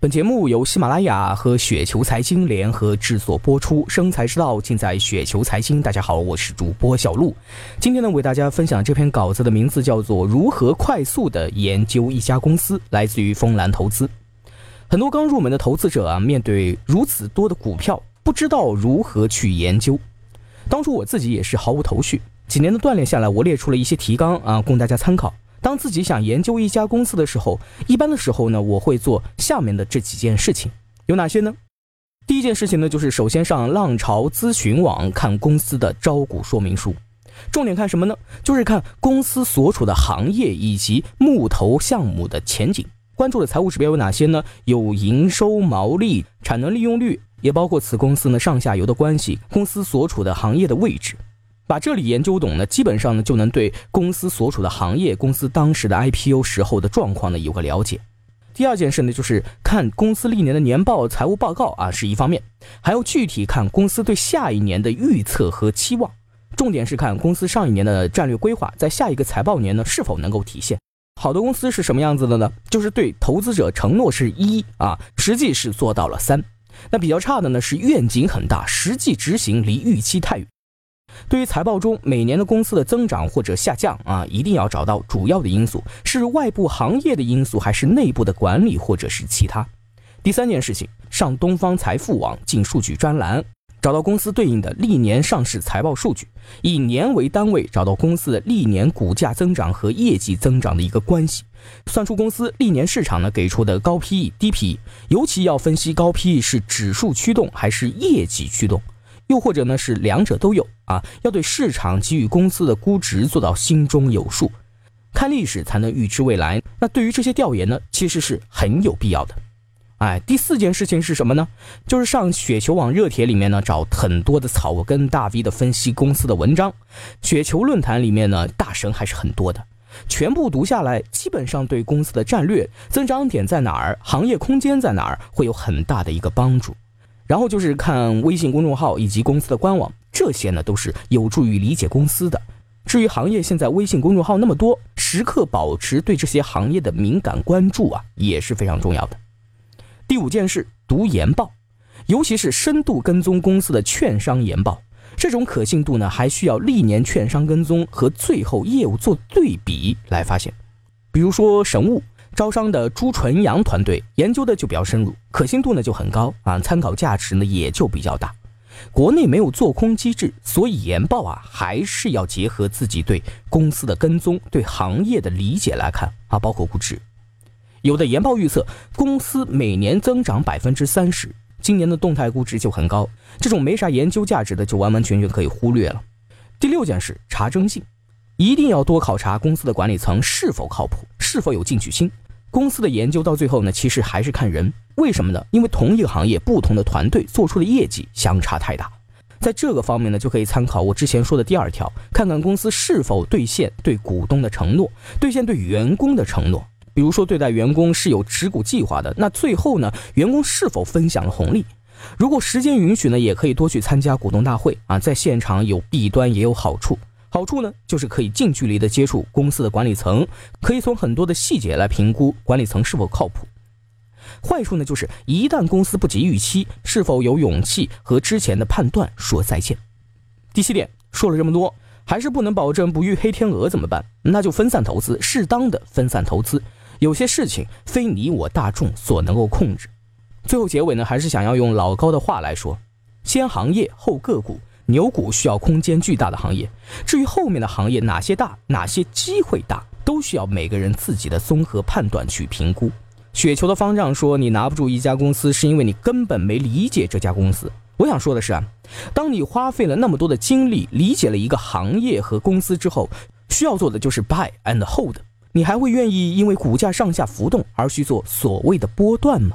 本节目由喜马拉雅和雪球财经联合制作播出，生财之道尽在雪球财经。大家好，我是主播小璐。今天呢，为大家分享这篇稿子的名字叫做《如何快速的研究一家公司》，来自于风蓝投资。很多刚入门的投资者啊，面对如此多的股票，不知道如何去研究。当初我自己也是毫无头绪，几年的锻炼下来，我列出了一些提纲啊，供大家参考。当自己想研究一家公司的时候，一般的时候呢，我会做下面的这几件事情，有哪些呢？第一件事情呢，就是首先上浪潮咨询网看公司的招股说明书，重点看什么呢？就是看公司所处的行业以及募投项目的前景。关注的财务指标有哪些呢？有营收、毛利、产能利用率，也包括此公司呢上下游的关系，公司所处的行业的位置。把这里研究懂呢，基本上呢就能对公司所处的行业、公司当时的 IPO 时候的状况呢有个了解。第二件事呢，就是看公司历年的年报、财务报告啊，是一方面，还要具体看公司对下一年的预测和期望。重点是看公司上一年的战略规划，在下一个财报年呢是否能够体现。好的公司是什么样子的呢？就是对投资者承诺是一啊，实际是做到了三。那比较差的呢是愿景很大，实际执行离预期太远。对于财报中每年的公司的增长或者下降啊，一定要找到主要的因素是外部行业的因素，还是内部的管理，或者是其他。第三件事情，上东方财富网进数据专栏，找到公司对应的历年上市财报数据，以年为单位找到公司的历年股价增长和业绩增长的一个关系，算出公司历年市场呢给出的高 PE、低 PE，尤其要分析高 PE 是指数驱动还是业绩驱动。又或者呢是两者都有啊，要对市场给予公司的估值做到心中有数，看历史才能预知未来。那对于这些调研呢，其实是很有必要的。哎，第四件事情是什么呢？就是上雪球网热帖里面呢找很多的草根大 V 的分析公司的文章，雪球论坛里面呢大神还是很多的，全部读下来，基本上对公司的战略增长点在哪儿，行业空间在哪儿，会有很大的一个帮助。然后就是看微信公众号以及公司的官网，这些呢都是有助于理解公司的。至于行业现在微信公众号那么多，时刻保持对这些行业的敏感关注啊，也是非常重要的。第五件事，读研报，尤其是深度跟踪公司的券商研报，这种可信度呢，还需要历年券商跟踪和最后业务做对比来发现。比如说神物。招商的朱纯阳团队研究的就比较深入，可信度呢就很高啊，参考价值呢也就比较大。国内没有做空机制，所以研报啊还是要结合自己对公司的跟踪、对行业的理解来看啊，包括估值。有的研报预测公司每年增长百分之三十，今年的动态估值就很高，这种没啥研究价值的就完完全全可以忽略了。第六件事，查征信，一定要多考察公司的管理层是否靠谱，是否有进取心。公司的研究到最后呢，其实还是看人。为什么呢？因为同一个行业，不同的团队做出的业绩相差太大。在这个方面呢，就可以参考我之前说的第二条，看看公司是否兑现对股东的承诺，兑现对员工的承诺。比如说，对待员工是有持股计划的，那最后呢，员工是否分享了红利？如果时间允许呢，也可以多去参加股东大会啊，在现场有弊端也有好处。好处呢，就是可以近距离的接触公司的管理层，可以从很多的细节来评估管理层是否靠谱。坏处呢，就是一旦公司不及预期，是否有勇气和之前的判断说再见？第七点，说了这么多，还是不能保证不遇黑天鹅怎么办？那就分散投资，适当的分散投资。有些事情非你我大众所能够控制。最后结尾呢，还是想要用老高的话来说：先行业后个股。牛股需要空间巨大的行业，至于后面的行业哪些大，哪些机会大，都需要每个人自己的综合判断去评估。雪球的方丈说：“你拿不住一家公司，是因为你根本没理解这家公司。”我想说的是啊，当你花费了那么多的精力理解了一个行业和公司之后，需要做的就是 buy and hold。你还会愿意因为股价上下浮动而去做所谓的波段吗？